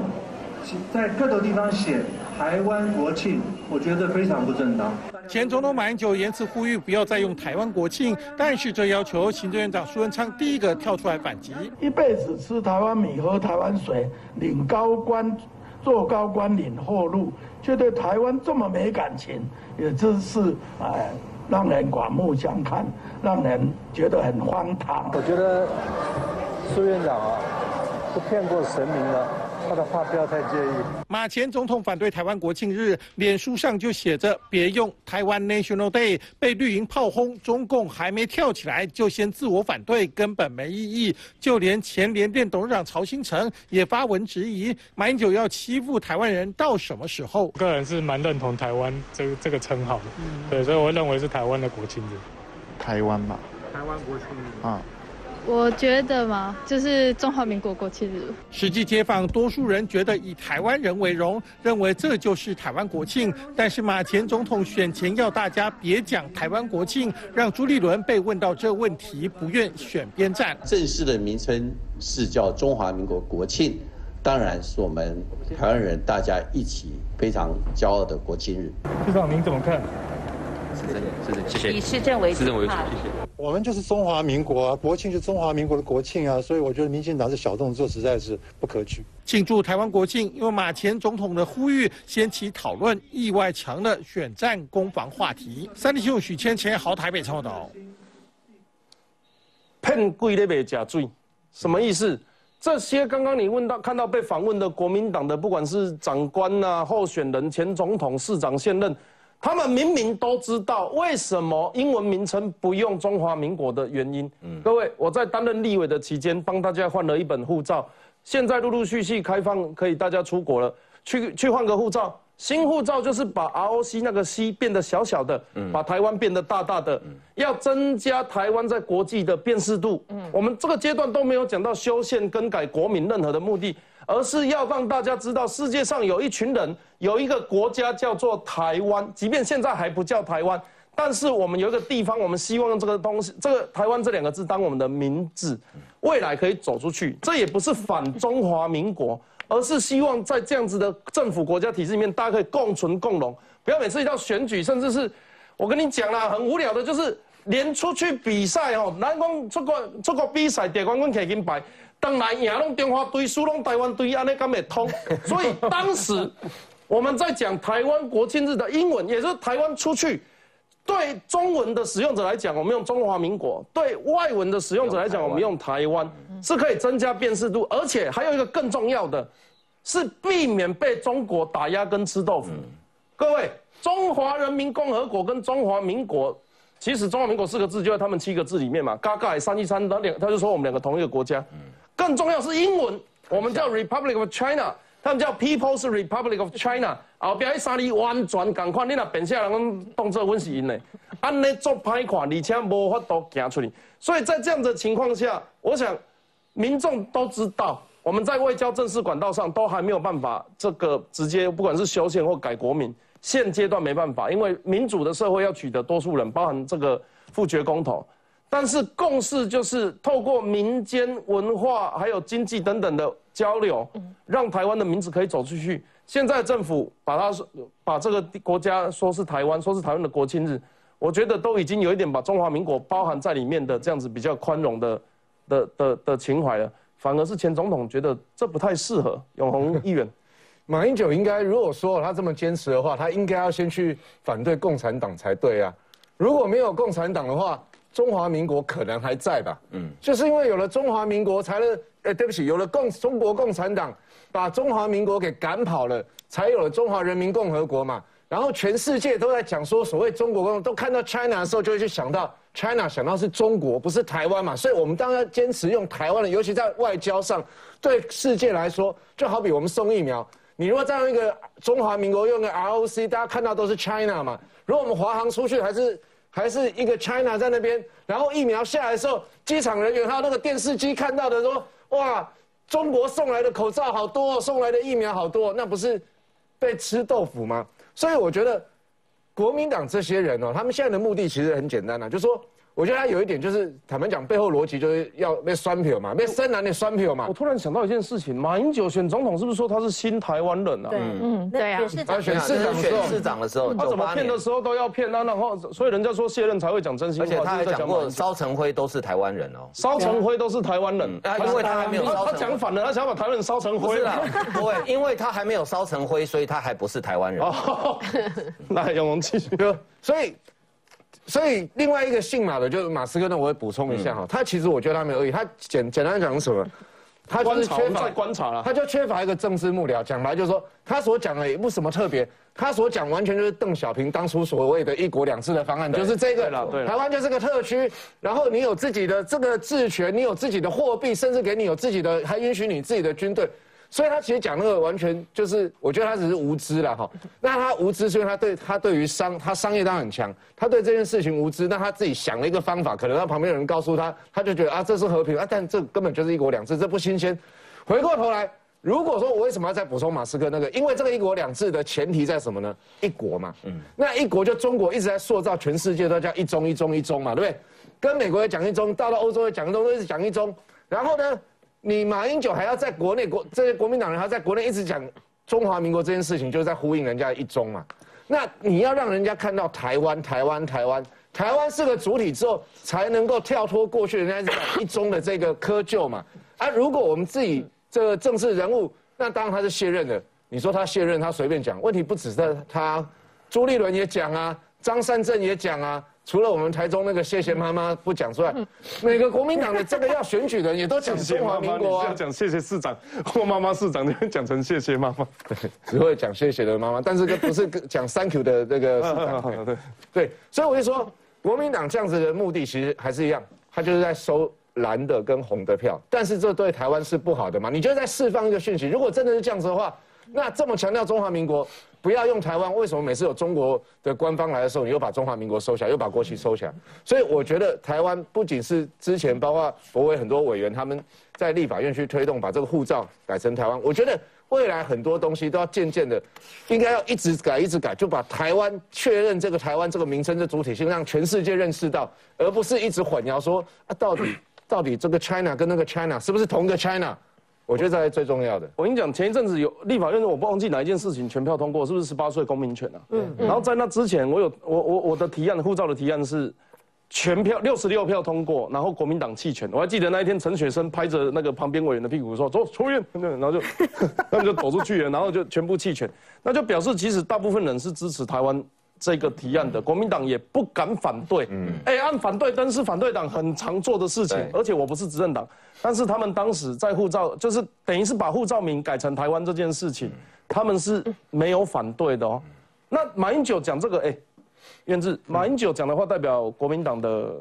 在各个地方写。台湾国庆，我觉得非常不正当。前总统马英九言辞呼吁不要再用台湾国庆，但是这要求行政院长苏文昌第一个跳出来反击。一辈子吃台湾米喝台湾水，领高官做高官领后路，却对台湾这么没感情，也真是哎，让人刮目相看，让人觉得很荒唐。我觉得苏院长啊，是骗过神明了。他的话不要太介意。马前总统反对台湾国庆日，脸书上就写着“别用台湾 National Day”，被绿营炮轰，中共还没跳起来就先自我反对，根本没意义。就连前联电董事长曹新成也发文质疑：马英九要欺负台湾人到什么时候？个人是蛮认同台湾这个这个称号的，嗯对，所以我认为是台湾的国庆日。台湾吧，台湾国庆日啊。我觉得嘛，就是中华民国国庆日。实际街访，多数人觉得以台湾人为荣，认为这就是台湾国庆。但是马前总统选前要大家别讲台湾国庆，让朱立伦被问到这问题，不愿选边站。正式的名称是叫中华民国国庆，当然是我们台湾人大家一起非常骄傲的国庆日。市长您怎么看？是的，是的，谢谢。以市政为主，市政为主，谢谢。我们就是中华民国啊，国庆是中华民国的国庆啊，所以我觉得民进党这小动作，实在是不可取。庆祝台湾国庆，因为马前总统的呼吁掀起讨论，意外强的选战攻防话题。三立新闻许谦、钱豪台北报道。骗鬼咧卖假水，什么意思？这些刚刚你问到看到被访问的国民党的，不管是长官呐、候选人、前总统、市长、现任，他们明明都知道为什么英文名称不用中华民国的原因。嗯各位，我在担任立委的期间，帮大家换了一本护照，现在陆陆续续开放，可以大家出国了，去去换个护照。新护照就是把 ROC 那个 C 变得小小的，把台湾变得大大的，要增加台湾在国际的辨识度。我们这个阶段都没有讲到修宪更改国民任何的目的，而是要让大家知道世界上有一群人，有一个国家叫做台湾，即便现在还不叫台湾，但是我们有一个地方，我们希望用这个东西，这个台湾这两个字当我们的名字，未来可以走出去。这也不是反中华民国。而是希望在这样子的政府国家体制里面，大家可以共存共荣，不要每次一到选举，甚至是，我跟你讲啦，很无聊的，就是连出去比赛哦，南光出国出国比赛，得冠军摕金牌，当然赢拢中华队，输拢台湾队，安尼敢会通？所以当时我们在讲台湾国庆日的英文，也是台湾出去。对中文的使用者来讲，我们用中华民国；对外文的使用者来讲，我们用台湾，是可以增加辨识度，而且还有一个更重要的，是避免被中国打压跟吃豆腐。各位，中华人民共和国跟中华民国，其实中华民国四个字就在他们七个字里面嘛，嘎嘎三一三，他两他就说我们两个同一个国家。更重要是英文，我们叫 Republic of China。他们叫 People's Republic of China，后边迄三字完全共款，你若变下人讲当做阮是因的，安尼做歹看，而且无法度行出去。所以在这样的情况下，我想民众都知道，我们在外交正式管道上都还没有办法这个直接，不管是修宪或改国民，现阶段没办法，因为民主的社会要取得多数人，包含这个复决公投。但是共识就是透过民间文化还有经济等等的交流，让台湾的名字可以走出去。现在政府把它把这个国家说是台湾，说是台湾的国庆日，我觉得都已经有一点把中华民国包含在里面的这样子比较宽容的的的的情怀了。反而是前总统觉得这不太适合。永红议员，马英九应该如果说他这么坚持的话，他应该要先去反对共产党才对啊。如果没有共产党的话，中华民国可能还在吧？嗯，就是因为有了中华民国，才能，哎，对不起，有了共中国共产党，把中华民国给赶跑了，才有了中华人民共和国嘛。然后全世界都在讲说，所谓中国共，都看到 China 的时候，就会去想到 China，想到是中国，不是台湾嘛。所以我们当然要坚持用台湾的，尤其在外交上，对世界来说，就好比我们送疫苗，你如果再用一个中华民国用个 ROC，大家看到都是 China 嘛。如果我们华航出去还是。还是一个 China 在那边，然后疫苗下来的时候，机场人员还有那个电视机看到的说：“哇，中国送来的口罩好多，送来的疫苗好多，那不是被吃豆腐吗？”所以我觉得国民党这些人哦，他们现在的目的其实很简单啊，就是说。我觉得他有一点就是，坦白讲，背后逻辑就是要被酸票嘛，被深蓝的酸票嘛。我突然想到一件事情，马英九选总统是不是说他是新台湾人啊？对，嗯，对啊。他选市长选市长的时候，他怎么骗的时候都要骗他？然后，所以人家说卸任才会讲真心话。而且他还讲过，烧成灰都是台湾人哦。烧成灰都是台湾人，因为他还没有烧。他讲反了，他想把台湾人烧成灰了。不会，因为他还没有烧成灰，所以他还不是台湾人。那永龙继续。所以。所以另外一个姓马的，就是马斯克呢，我会补充一下哈，他其实我觉得他没有恶意，他简简单讲是什么？他就是缺乏观察了，他就缺乏一个政治幕僚。讲白就是说，他所讲的也不什么特别，他所讲完全就是邓小平当初所谓的一国两制的方案，就是这个，台湾就是个特区，然后你有自己的这个治权，你有自己的货币，甚至给你有自己的，还允许你自己的军队。所以他其实讲那个完全就是，我觉得他只是无知了哈。那他无知是因为他对他对于商他商业当然很强，他对这件事情无知，那他自己想了一个方法，可能他旁边有人告诉他，他就觉得啊这是和平啊，但这根本就是一国两制，这不新鲜。回过头来，如果说我为什么要再补充马斯克那个？因为这个一国两制的前提在什么呢？一国嘛，嗯，那一国就中国一直在塑造全世界都叫一中一中一中嘛，对不对？跟美国也讲一中，到了欧洲也讲一中，都一直讲一中，然后呢？你马英九还要在国内国这些国民党人还要在国内一直讲中华民国这件事情，就是在呼应人家一中嘛。那你要让人家看到台湾、台湾、台湾，台湾是个主体之后，才能够跳脱过去人家一中的这个窠臼嘛。啊，如果我们自己这个政治人物，那当然他是卸任的。你说他卸任，他随便讲，问题不止在他，朱立伦也讲啊，张善政也讲啊。除了我们台中那个谢谢妈妈不讲之外，每个国民党的这个要选举的人也都讲中华民国啊，讲谢谢市长 或妈妈市长，你讲成谢谢妈妈，对，只会讲谢谢的妈妈，但是不是讲 thank you 的那个市长，对对，所以我就说，国民党这样子的目的其实还是一样，他就是在收。蓝的跟红的票，但是这对台湾是不好的嘛？你就在释放一个讯息，如果真的是这样子的话，那这么强调中华民国，不要用台湾，为什么每次有中国的官方来的时候，你又把中华民国收起来，又把国旗收起来？所以我觉得台湾不仅是之前包括国委很多委员他们在立法院去推动把这个护照改成台湾，我觉得未来很多东西都要渐渐的，应该要一直改一直改，就把台湾确认这个台湾这个名称的主体性，让全世界认识到，而不是一直混淆说啊到底。到底这个 China 跟那个 China 是不是同一个 China？我觉得这是最重要的。我跟你讲，前一阵子有立法院，我不忘记哪一件事情全票通过，是不是十八岁公民权啊？嗯。然后在那之前，我有我我我的提案，护照的提案是全票六十六票通过，然后国民党弃权。我还记得那一天，陈雪生拍着那个旁边委员的屁股说：“走出院。”然后就 他们就走出去了，然后就全部弃权。那就表示，其实大部分人是支持台湾。这个提案的国民党也不敢反对，嗯，哎，按反对灯是反对党很常做的事情，而且我不是执政党，但是他们当时在护照，就是等于是把护照名改成台湾这件事情，他们是没有反对的哦。那马英九讲这个，哎，院志，马英九讲的话代表国民党的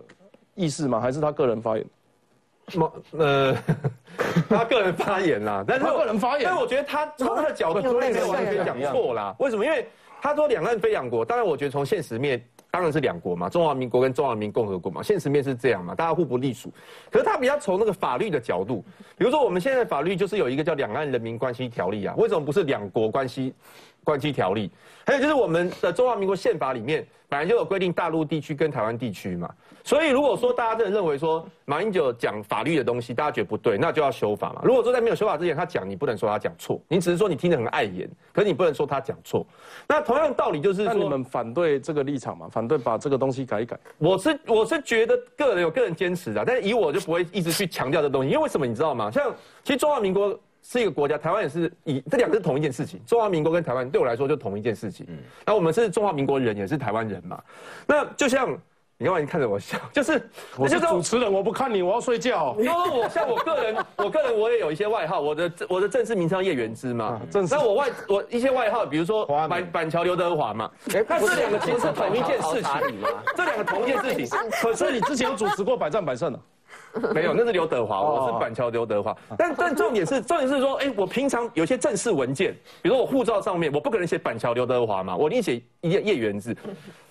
意思吗？还是他个人发言？马呃，他个人发言啦，但是个人发言，但我觉得他从他的角度没有完全讲错啦。为什么？因为。他说两岸非两国，当然我觉得从现实面当然是两国嘛，中华民国跟中华人民共和国嘛，现实面是这样嘛，大家互不隶属。可是他比较从那个法律的角度，比如说我们现在法律就是有一个叫《两岸人民关系条例》啊，为什么不是两国关系关系条例？还有就是我们的中华民国宪法里面本来就有规定大陆地区跟台湾地区嘛。所以，如果说大家真的认为说马英九讲法律的东西，大家觉得不对，那就要修法嘛。如果说在没有修法之前，他讲，你不能说他讲错，你只是说你听得很碍眼，可是你不能说他讲错。那同样道理就是说，你们反对这个立场嘛？反对把这个东西改一改？我是我是觉得个人有个人坚持的，但是以我就不会一直去强调这东西，因为为什么你知道吗？像其实中华民国是一个国家，台湾也是以这两个是同一件事情。中华民国跟台湾对我来说就同一件事情。嗯，那我们是中华民国人，也是台湾人嘛。那就像。你干嘛？你看着我笑，就是我是主持人，我不看你，我要睡觉。因 为我像我个人，我个人我也有一些外号，我的我的正式名称叶元之嘛。正式。那我外我一些外号，比如说板板桥刘德华嘛。那这两个其实是同一件事情。这两个同一件事情。可是你之前有主持过百战百胜的。没有，那是刘德华，我是板桥刘德华。但但重点是，重点是说，哎，我平常有些正式文件，比如说我护照上面，我不可能写板桥刘德华嘛，我一定写叶叶元之。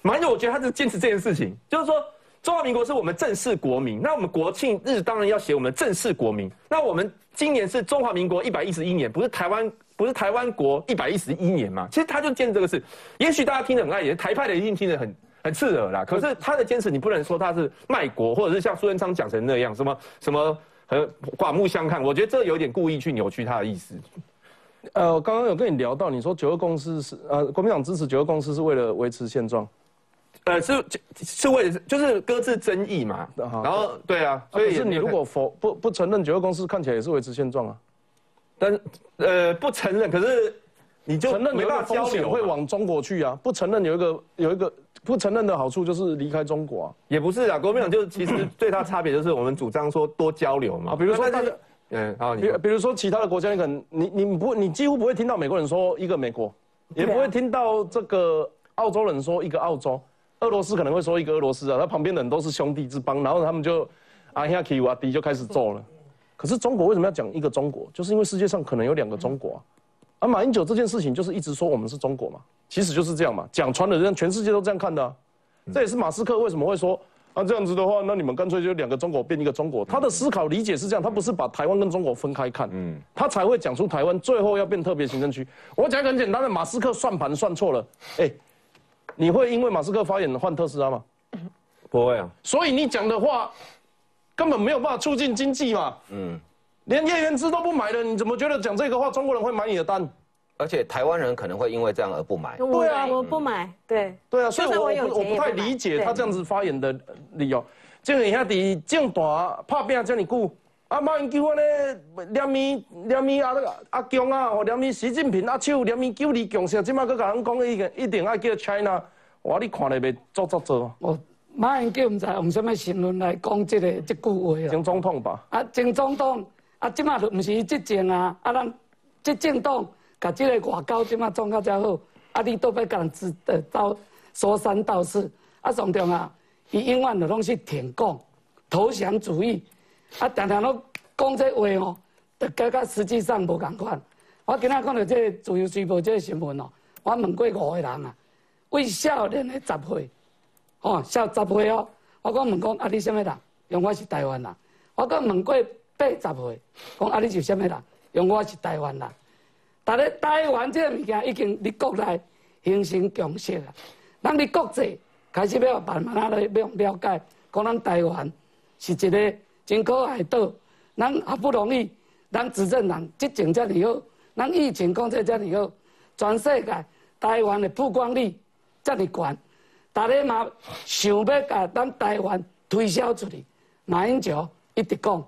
马英九，我觉得他是坚持这件事情，就是说中华民国是我们正式国民，那我们国庆日当然要写我们正式国民。那我们今年是中华民国一百一十一年，不是台湾不是台湾国一百一十一年嘛？其实他就坚持这个事，也许大家听得很爱，也台派的一定听得很。很刺耳啦，可是他的坚持，你不能说他是卖国，或者是像苏贞昌讲成那样，什么什么很刮目相看。我觉得这有点故意去扭曲他的意思。呃，刚刚有跟你聊到，你说九二共识是呃，国民党支持九二共识是为了维持现状，呃，是是为了就是搁置争议嘛。然后对啊，所以是你如果否不不承认九二共识，看起来也是维持现状啊。但呃不承认，可是你就承认没办法交流，会往中国去啊。不承认有一个有一个。不承认的好处就是离开中国啊，也不是啊，国民党就是其实最大差别就是我们主张说多交流嘛，比如说大家，嗯，好，比比如说其他的国家，你可能你你不你几乎不会听到美国人说一个美国，也不会听到这个澳洲人说一个澳洲，俄罗斯可能会说一个俄罗斯啊，他旁边的人都是兄弟之邦，然后他们就啊呀 Q 啊迪就开始做了，可是中国为什么要讲一个中国？就是因为世界上可能有两个中国。而马英九这件事情就是一直说我们是中国嘛，其实就是这样嘛，讲穿了，让全世界都这样看的。这也是马斯克为什么会说啊这样子的话，那你们干脆就两个中国变一个中国。他的思考理解是这样，他不是把台湾跟中国分开看，嗯，他才会讲出台湾最后要变特别行政区。我讲很简单的，马斯克算盘算错了，哎，你会因为马斯克发言换特斯拉吗？不会啊。所以你讲的话根本没有办法促进经济嘛，嗯。连叶元之都不买了，你怎么觉得讲这个话中国人会买你的单？而且台湾人可能会因为这样而不买。对啊，我不买。对对啊，所以我我不太理解他这样子发言的理由。这个兄弟正大拍拼这么久，啊，马英九安尼连咪连咪啊那个阿强啊，或连咪习近平阿手连咪救李强，现即马搁甲人讲一个一定要叫 China，哇，你看了袂做做做？我马英九唔知用什么新闻来讲这个这句话啊？前总统吧？啊，前总统啊，即马就毋是执政啊，啊，咱执政党甲即个外交即马创到遮好，啊，你都要甲人指呃到说三道四，啊，上重啊，伊永远就拢是舔共、投降主义，啊，常常拢讲这话哦，甲甲实际上无共款。我今仔看到这自由时报这个新闻哦，我问过五个人啊，为少年的十岁。哦，少十岁哦，我讲问讲啊，你什么人？用我是台湾人。我讲问过八十岁，讲啊，你是什么人？用我是台湾人。但咧台湾这个物件已经伫国内形成共识啊。咱伫国际开始要慢慢啊来要了解，讲咱台湾是一个真可爱岛。咱好不容易，咱执政人执政遮尔好，咱疫情控制遮尔好，全世界台湾的曝光率遮尔悬。大家嘛想要把咱台湾推销出去，马英九一直讲，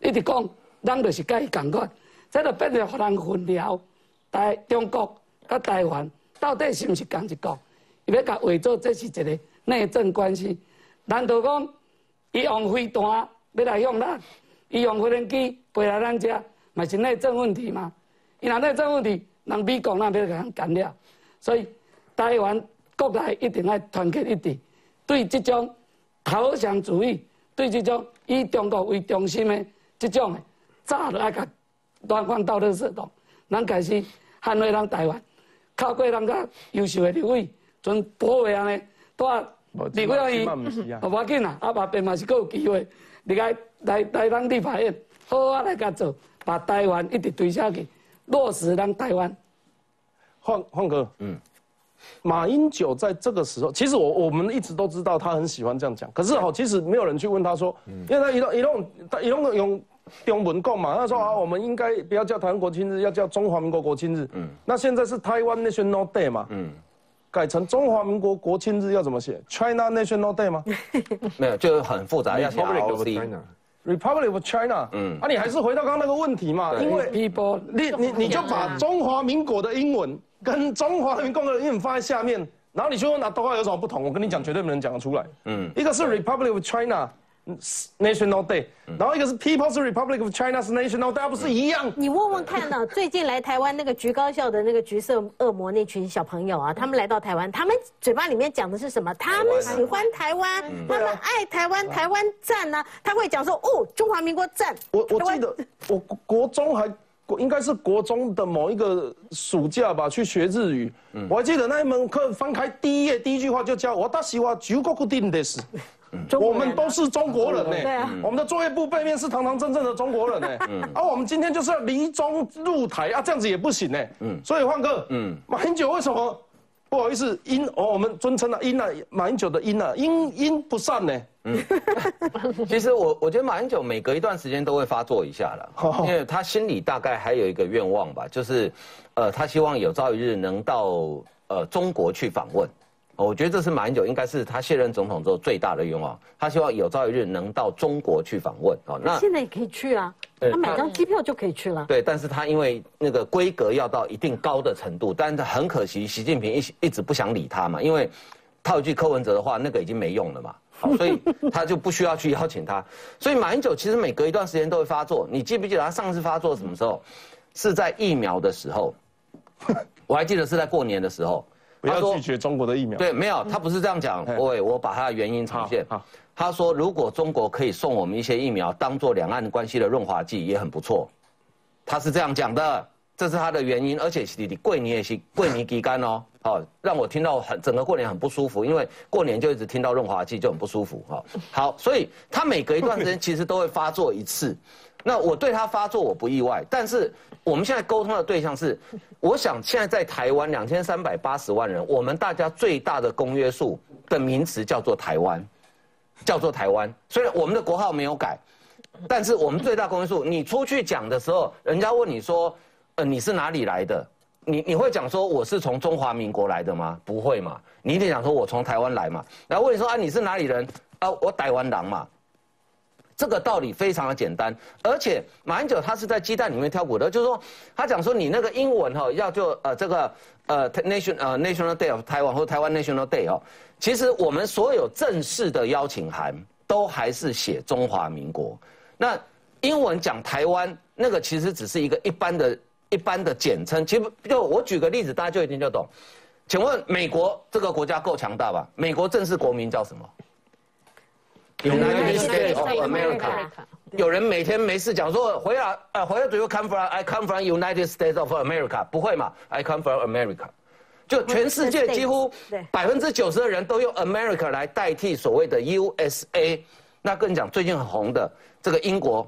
一直讲，咱就是甲伊共款，这就变成互人混淆。台中国甲台湾到底是毋是同一国？伊要甲伪造这是一个内政关系。难道讲伊用飞弹要来向咱，伊用飞人机飞来咱遮，嘛是内政问题吗？伊若内政问题，人美国那要甲人干了，所以台湾。国内一定要团结一致，对这种投降主义，对这种以中国为中心的这种的，早就爱甲乱放到垃圾桶。咱开始捍卫咱台湾，靠过咱家优秀诶立委，准保卫安尼，带立委而已，无要紧啦。啊，后边嘛是够有机会，你来来来咱立法院，好好来甲做，把台湾一直推下去，落实咱台湾。放放哥，嗯。马英九在这个时候，其实我我们一直都知道他很喜欢这样讲，可是哈，其实没有人去问他说，因为他一弄一弄他一弄用中文讲嘛，他说啊，我们应该不要叫台湾国庆日，要叫中华民国国庆日。嗯，那现在是台湾 National Day 嘛，嗯，改成中华民国国庆日要怎么写？China National Day 吗？没有，就很复杂，要写 Republic of China。嗯，啊，你还是回到刚刚那个问题嘛，因为 people，你你你就把中华民国的英文。跟中华人民共和国的英文放在下面，然后你说那都话有什么不同？我跟你讲，绝对没人讲得出来。嗯，一个是 Republic of China National Day，然后一个是 People's Republic of China's National Day，不是一样？你问问看呢？最近来台湾那个橘高校的那个橘色恶魔那群小朋友啊，他们来到台湾，他们嘴巴里面讲的是什么？他们喜欢台湾，他们爱台湾，台湾赞呢？他会讲说哦，中华民国赞。我我记得我国中还。应该是国中的某一个暑假吧，去学日语。我还记得那一门课，翻开第一页，第一句话就叫我大喜欢九国固定的是，我们都是中国人呢。我们的作业部背面是堂堂正正的中国人呢。而我们今天就是要离中入台啊，这样子也不行呢。嗯所以换个，马英九为什么？不好意思，因哦，我们尊称了因啊，马英九的因啊，因因不善呢。嗯，其实我我觉得马英九每隔一段时间都会发作一下了，因为他心里大概还有一个愿望吧，就是，呃，他希望有朝一日能到呃中国去访问。我觉得这是马英九应该是他卸任总统之后最大的愿望，他希望有朝一日能到中国去访问。哦，那现在也可以去啊，他买张机票就可以去了。对，但是他因为那个规格要到一定高的程度，但是很可惜，习近平一一直不想理他嘛，因为套一句柯文哲的话，那个已经没用了嘛，所以他就不需要去邀请他。所以马英九其实每隔一段时间都会发作，你记不记得他上次发作什么时候？是在疫苗的时候，我还记得是在过年的时候。不要拒绝中国的疫苗。对，没有，他不是这样讲。喂，我把他的原因呈现。他说，如果中国可以送我们一些疫苗，当做两岸关系的润滑剂，也很不错。他是这样讲的，这是他的原因。而且你过年也是过年期间哦，好，让我听到很整个过年很不舒服，因为过年就一直听到润滑剂就很不舒服。哈，好，所以他每隔一段时间其实都会发作一次。那我对他发作我不意外，但是我们现在沟通的对象是，我想现在在台湾两千三百八十万人，我们大家最大的公约数的名词叫做台湾，叫做台湾。虽然我们的国号没有改，但是我们最大公约数，你出去讲的时候，人家问你说，呃，你是哪里来的？你你会讲说我是从中华民国来的吗？不会嘛，你一定讲说我从台湾来嘛。然后问你说啊，你是哪里人？啊，我台湾人嘛。这个道理非常的简单，而且马英九他是在鸡蛋里面挑骨头，就是说他讲说你那个英文哈要就呃这个呃 nation 呃 national day of Taiwan 或台湾 national day 哦，其实我们所有正式的邀请函都还是写中华民国，那英文讲台湾那个其实只是一个一般的一般的简称，其实就我举个例子，大家就一定就懂。请问美国这个国家够强大吧？美国正式国名叫什么？United States of America。有人每天没事讲说回来，呃，回来 Do you come from? I come from United States of America。不会嘛？I come from America。就全世界几乎百分之九十的人都用 America 来代替所谓的 USA。那跟你讲，最近很红的这个英国，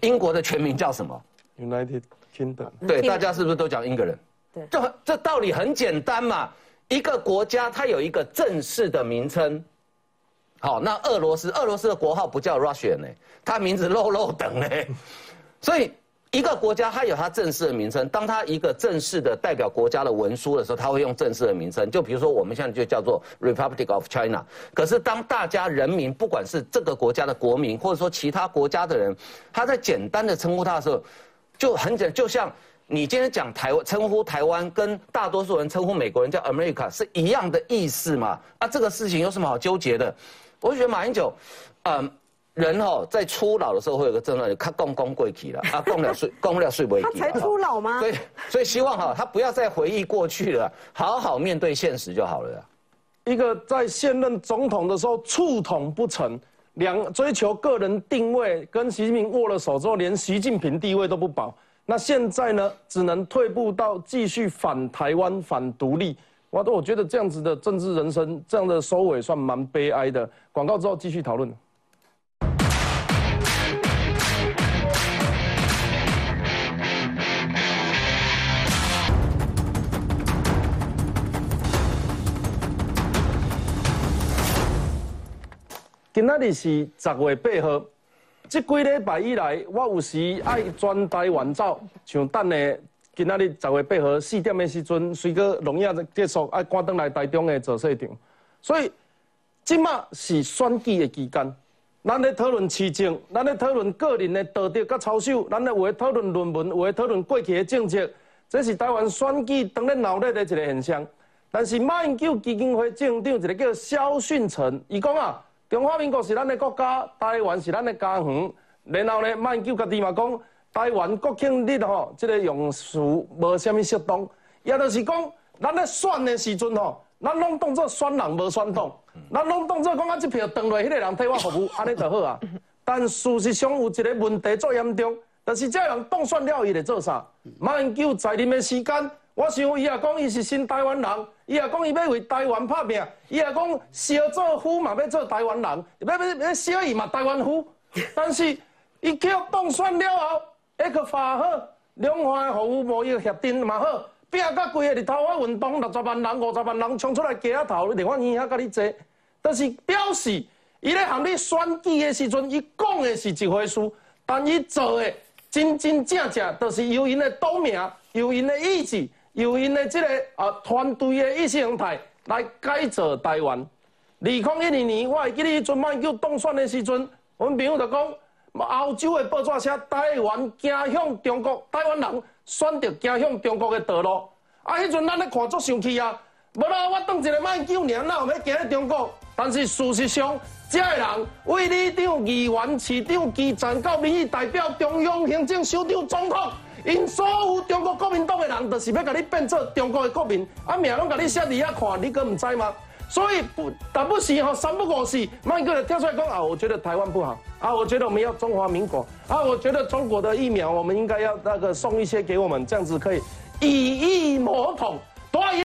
英国的全名叫什么？United Kingdom。对，大家是不是都讲英国人？对，就这道理很简单嘛。一个国家它有一个正式的名称。好，那俄罗斯，俄罗斯的国号不叫 Russia 呢，它名字漏漏等呢，所以一个国家它有它正式的名称，当它一个正式的代表国家的文书的时候，它会用正式的名称，就比如说我们现在就叫做 Republic of China，可是当大家人民不管是这个国家的国民，或者说其他国家的人，他在简单的称呼他的时候，就很简，就像。你今天讲台湾称呼台湾，跟大多数人称呼美国人叫 America 是一样的意思嘛？啊，这个事情有什么好纠结的？我觉得马英九，嗯，人哦，在初老的时候会有个症状，他共共贵体了 啊，共了睡共了睡不他才初老吗？所以所以希望哈，他不要再回忆过去了，好好面对现实就好了。一个在现任总统的时候触统不成，两追求个人定位，跟习近平握了手之后，连习近平地位都不保。那现在呢，只能退步到继续反台湾、反独立。我都我觉得这样子的政治人生，这样的收尾算蛮悲哀的。广告之后继续讨论。今仔日是十月八号。这几礼拜以来，我有时爱转台湾走，像等下今仔日十月八号四点的时阵，随个农业结束，爱赶登来台中的做市场。所以，即马是选举的期间，咱咧讨论市政，咱咧讨论个人的道德甲操守，咱咧会讨论论文，会讨论过去的政策，这是台湾选举当咧闹热的一个现象。但是马英九基金会正长一个叫肖训成，伊讲啊。中华民国是咱的国家，台湾是咱的家园。然后呢，马英九家己嘛讲，台湾国庆日吼，即个用词无虾米适当，也就是讲，咱咧选的时阵吼，咱拢当做选人无选党，咱拢当做讲啊，这票投落迄个人替我服务，安尼就好啊。但事实上有一个问题最严重，就是这人当选了，伊会做啥？马英九在任的时间。我想伊也讲伊是新台湾人，伊也讲伊要为台湾拍拼，伊也讲小做夫嘛要做台湾人，要要要小伊嘛台湾夫。但是伊叫当选了后，一个发好，两岸的服务贸易协定嘛好，拼甲规个日头啊运动六十万人、五十万人冲出来街头，另外年遐甲你坐，但是表示伊咧含你选举的时阵，伊讲的是一回事，但伊做的真真正正都是由因的党名，由因的意志。由因的这个啊团队的意识形态来改造台湾。二零一二年，我会记得阵马叫当选的时阵，阮朋友就讲，澳洲的报纸写台湾走向中国，台湾人选择走向中国的道路。啊，迄阵咱咧看足生气啊！无啦，我当一个马九年，哪有要行咧中国？但是事实上，这个人为里长、议员、市长、基层到民意代表、中央行政首长、总统。因所有中国国民党的人，就是要甲你变做中国的国民，啊命拢甲你写伫遐看，你阁唔知吗？所以不，打不行哈三不五时，慢个跳出来讲啊，我觉得台湾不好啊，我觉得我们要中华民国啊，我觉得中国的疫苗，我们应该要那个送一些给我们，这样子可以以疫谋统。多